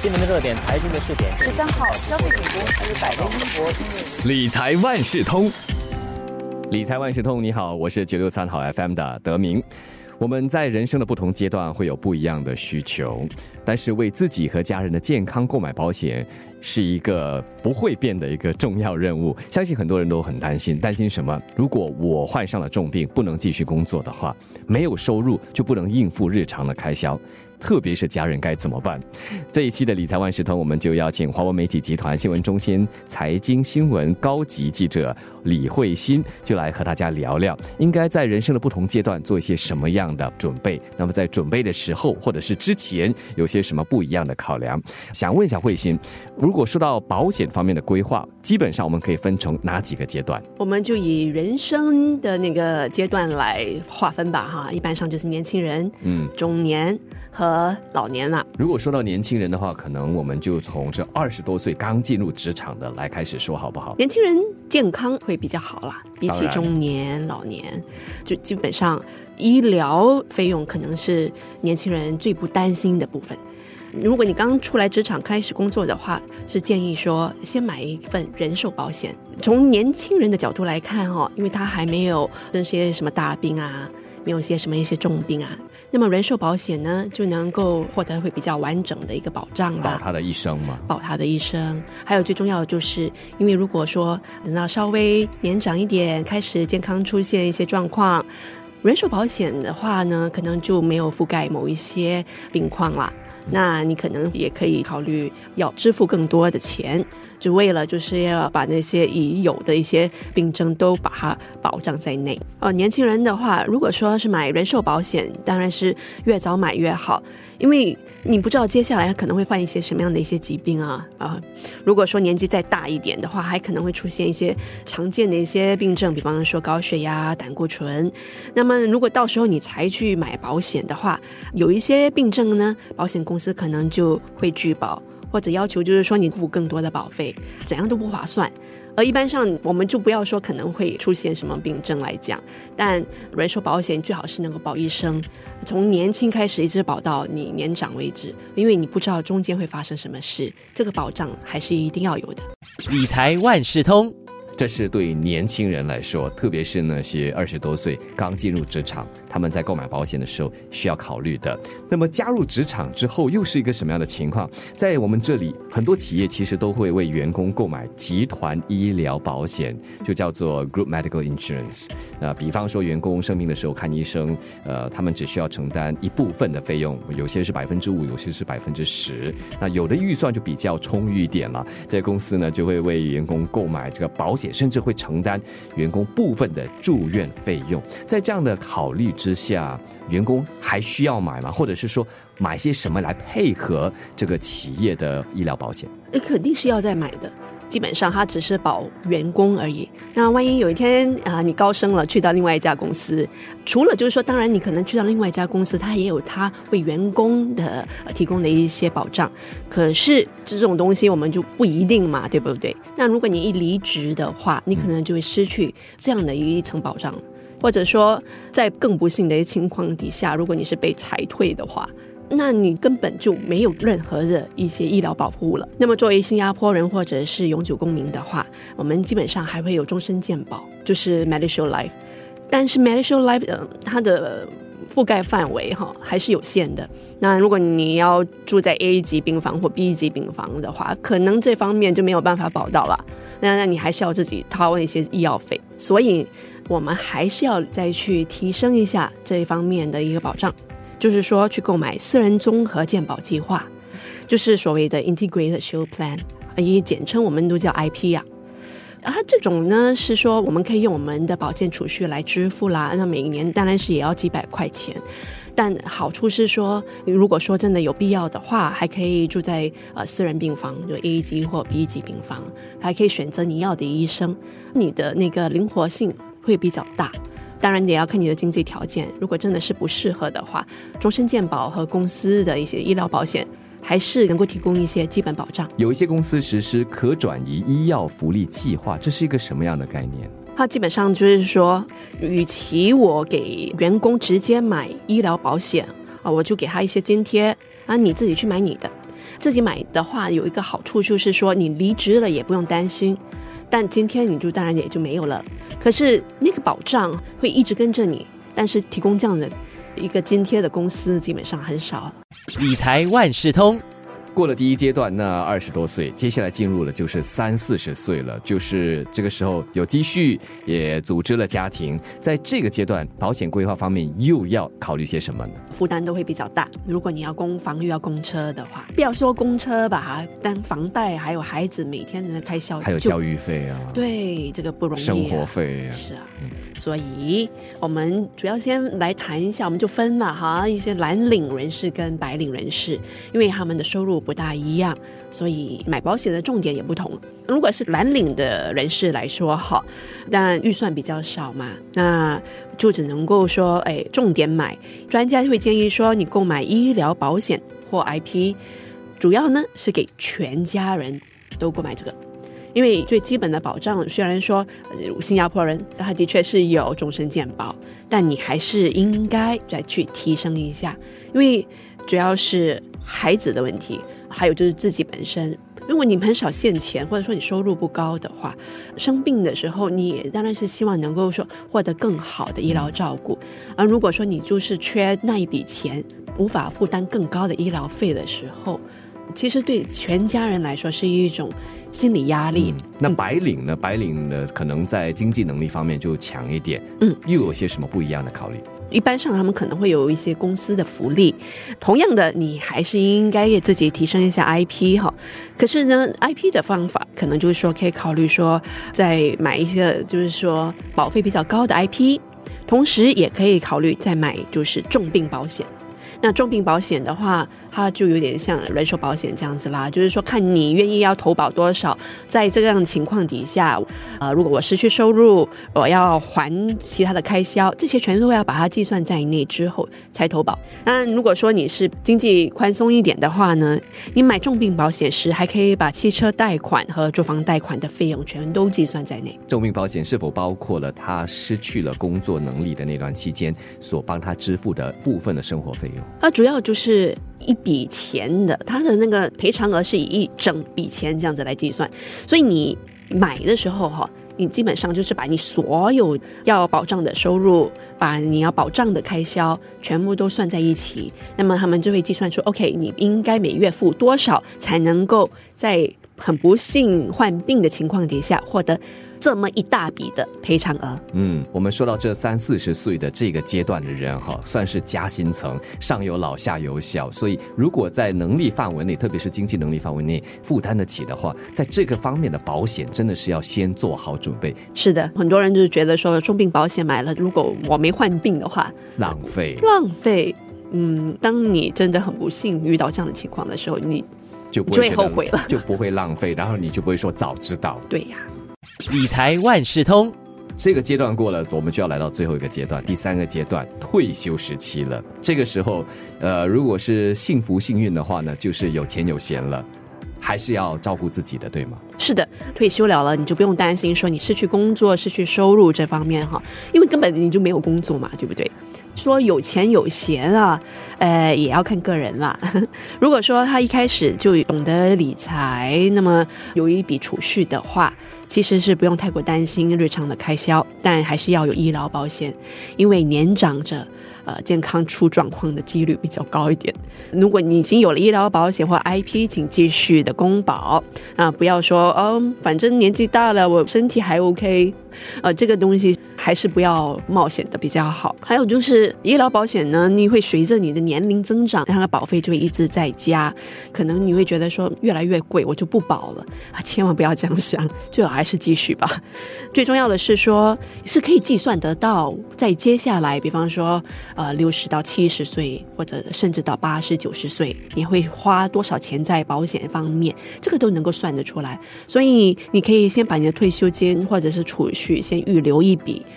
新闻的热点，财经的热点。十三号，消费品公司百威英博理财万事通，理财万事通，你好，我是九六三号 FM 的德明。我们在人生的不同阶段会有不一样的需求，但是为自己和家人的健康购买保险是一个不会变的一个重要任务。相信很多人都很担心，担心什么？如果我患上了重病，不能继续工作的话，没有收入就不能应付日常的开销。特别是家人该怎么办？这一期的理财万事通，我们就邀请华为媒体集团新闻中心财经新闻高级记者李慧欣，就来和大家聊聊，应该在人生的不同阶段做一些什么样的准备。那么在准备的时候，或者是之前，有些什么不一样的考量？想问一下慧欣，如果说到保险方面的规划，基本上我们可以分成哪几个阶段？我们就以人生的那个阶段来划分吧，哈，一般上就是年轻人、嗯，中年和老年了。如果说到年轻人的话，可能我们就从这二十多岁刚进入职场的来开始说，好不好？年轻人健康会比较好啦，比起中年、老年，就基本上医疗费用可能是年轻人最不担心的部分。如果你刚出来职场开始工作的话，是建议说先买一份人寿保险。从年轻人的角度来看哦，因为他还没有那些什么大病啊，没有些什么一些重病啊，那么人寿保险呢就能够获得会比较完整的一个保障啦。保他的一生嘛。保他的一生。还有最重要的就是，因为如果说等到稍微年长一点，开始健康出现一些状况，人寿保险的话呢，可能就没有覆盖某一些病况啦。那你可能也可以考虑要支付更多的钱，就为了就是要把那些已有的一些病症都把它保障在内。哦，年轻人的话，如果说是买人寿保险，当然是越早买越好，因为你不知道接下来可能会患一些什么样的一些疾病啊啊！如果说年纪再大一点的话，还可能会出现一些常见的一些病症，比方说高血压、胆固醇。那么如果到时候你才去买保险的话，有一些病症呢，保险公司可能就会拒保，或者要求就是说你付更多的保费，怎样都不划算。而一般上，我们就不要说可能会出现什么病症来讲，但人寿保险最好是能够保一生，从年轻开始一直保到你年长为止，因为你不知道中间会发生什么事，这个保障还是一定要有的。理财万事通，这是对年轻人来说，特别是那些二十多岁刚进入职场，他们在购买保险的时候需要考虑的。那么加入职场之后，又是一个什么样的情况？在我们这里，很多企业其实都会为员工购买集团医疗保险，就叫做 Group Medical Insurance。那比方说，员工生病的时候看医生，呃，他们只需要承担一部分的费用，有些是百分之五，有些是百分之十。那有的预算就比较充裕一点了，这公司呢就会为员工购买这个保险，甚至会承担员工部分的住院费用。在这样的考虑之下，员工还需要买吗？或者是说买些什么来配合这个企业的医疗保险？那肯定是要再买的。基本上，它只是保员工而已。那万一有一天啊，你高升了，去到另外一家公司，除了就是说，当然你可能去到另外一家公司，它也有它为员工的、呃、提供的一些保障。可是这种东西我们就不一定嘛，对不对？那如果你一离职的话，你可能就会失去这样的一层保障。或者说，在更不幸的一情况底下，如果你是被裁退的话，那你根本就没有任何的一些医疗保护了。那么作为新加坡人或者是永久公民的话，我们基本上还会有终身健保，就是 Medishield Life。但是 Medishield Life 呃，它的覆盖范围哈还是有限的。那如果你要住在 A 级病房或 B 级病房的话，可能这方面就没有办法保到了。那那你还是要自己掏一些医药费。所以我们还是要再去提升一下这一方面的一个保障。就是说去购买私人综合健保计划，就是所谓的 Integrated Shield Plan，也简称我们都叫 IP 呀、啊。它这种呢是说我们可以用我们的保健储蓄来支付啦，那每一年当然是也要几百块钱。但好处是说，如果说真的有必要的话，还可以住在呃私人病房，就 A 级或 B 级病房，还可以选择你要的医生，你的那个灵活性会比较大。当然也要看你的经济条件，如果真的是不适合的话，终身健保和公司的一些医疗保险还是能够提供一些基本保障。有一些公司实施可转移医药福利计划，这是一个什么样的概念？它基本上就是说，与其我给员工直接买医疗保险啊，我就给他一些津贴啊，你自己去买你的。自己买的话，有一个好处就是说，你离职了也不用担心。但今天你就当然也就没有了。可是那个保障会一直跟着你，但是提供这样的一个津贴的公司基本上很少。理财万事通。过了第一阶段，那二十多岁，接下来进入了就是三四十岁了，就是这个时候有积蓄，也组织了家庭，在这个阶段，保险规划方面又要考虑些什么呢？负担都会比较大。如果你要供房又要供车的话，不要说供车吧，但房贷还有孩子每天的开销，还有教育费啊，对，这个不容易，生活费啊是啊，嗯所以我们主要先来谈一下，我们就分了哈，一些蓝领人士跟白领人士，因为他们的收入。不大一样，所以买保险的重点也不同。如果是蓝领的人士来说，哈，但预算比较少嘛，那就只能够说，哎，重点买。专家会建议说，你购买医疗保险或 IP，主要呢是给全家人都购买这个，因为最基本的保障，虽然说新加坡人他的确是有终身健保，但你还是应该再去提升一下，因为主要是孩子的问题。还有就是自己本身，如果你很少现钱，或者说你收入不高的话，生病的时候，你当然是希望能够说获得更好的医疗照顾。而如果说你就是缺那一笔钱，无法负担更高的医疗费的时候，其实对全家人来说是一种心理压力。那白领呢？白领呢，可能在经济能力方面就强一点。嗯，又有些什么不一样的考虑？一般上，他们可能会有一些公司的福利。同样的，你还是应该自己提升一下 IP 哈。可是呢，IP 的方法可能就是说，可以考虑说，再买一些就是说保费比较高的 IP，同时也可以考虑再买就是重病保险。那重病保险的话，它就有点像人寿保险这样子啦，就是说看你愿意要投保多少，在这样情况底下，呃，如果我失去收入，我要还其他的开销，这些全都要把它计算在内之后才投保。当然，如果说你是经济宽松一点的话呢，你买重病保险时还可以把汽车贷款和住房贷款的费用全都计算在内。重病保险是否包括了他失去了工作能力的那段期间所帮他支付的部分的生活费用？啊，主要就是一笔钱的，它的那个赔偿额是以一整笔钱这样子来计算，所以你买的时候哈，你基本上就是把你所有要保障的收入，把你要保障的开销全部都算在一起，那么他们就会计算出，OK，你应该每月付多少才能够在很不幸患病的情况底下获得。这么一大笔的赔偿额，嗯，我们说到这三四十岁的这个阶段的人哈，算是夹心层，上有老下有小，所以如果在能力范围内，特别是经济能力范围内负担得起的话，在这个方面的保险真的是要先做好准备。是的，很多人就是觉得说重病保险买了，如果我没患病的话，浪费，浪费。嗯，当你真的很不幸遇到这样的情况的时候，你就不会后悔了，就不会浪费，然后你就不会说早知道。对呀。理财万事通，这个阶段过了，我们就要来到最后一个阶段，第三个阶段退休时期了。这个时候，呃，如果是幸福幸运的话呢，就是有钱有闲了，还是要照顾自己的，对吗？是的，退休了了，你就不用担心说你失去工作、失去收入这方面哈，因为根本你就没有工作嘛，对不对？说有钱有闲啊，呃，也要看个人啦。如果说他一开始就懂得理财，那么有一笔储蓄的话，其实是不用太过担心日常的开销，但还是要有医疗保险，因为年长者。呃，健康出状况的几率比较高一点。如果你已经有了医疗保险或 IP，请继续的公保啊，不要说哦，反正年纪大了，我身体还 OK。呃，这个东西还是不要冒险的比较好。还有就是医疗保险呢，你会随着你的年龄增长，它的保费就会一直在加，可能你会觉得说越来越贵，我就不保了。啊！千万不要这样想，最好还是继续吧。最重要的是说，是可以计算得到，在接下来，比方说。呃，六十到七十岁，或者甚至到八十九十岁，你会花多少钱在保险方面？这个都能够算得出来。所以你可以先把你的退休金或者是储蓄先预留一笔，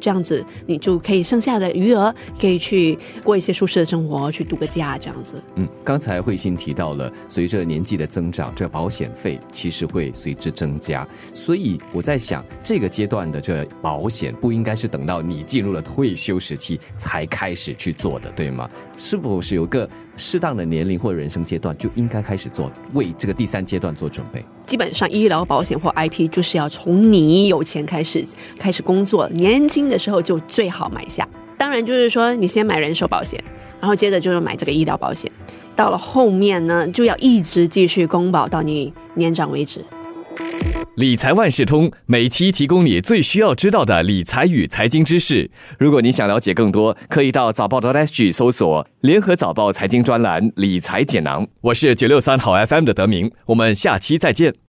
这样子你就可以剩下的余额可以去过一些舒适的生活，去度个假这样子。嗯，刚才慧心提到了，随着年纪的增长，这保险费其实会随之增加，所以我在想，这个阶段的这保险不应该是等到你进入了退休时期才开始去做的，对吗？是否是有个适当的年龄或人生阶段就应该开始做，为这个第三阶段做准备？基本上，医疗保险或 IP 就是要从你有钱开始开始工作，年轻的时候就最好买下。当然，就是说你先买人寿保险，然后接着就是买这个医疗保险，到了后面呢，就要一直继续公保到你年长为止。理财万事通每期提供你最需要知道的理财与财经知识。如果你想了解更多，可以到早报的 SG 搜索联合早报财经专栏理财简囊。我是九六三好 FM 的德明，我们下期再见。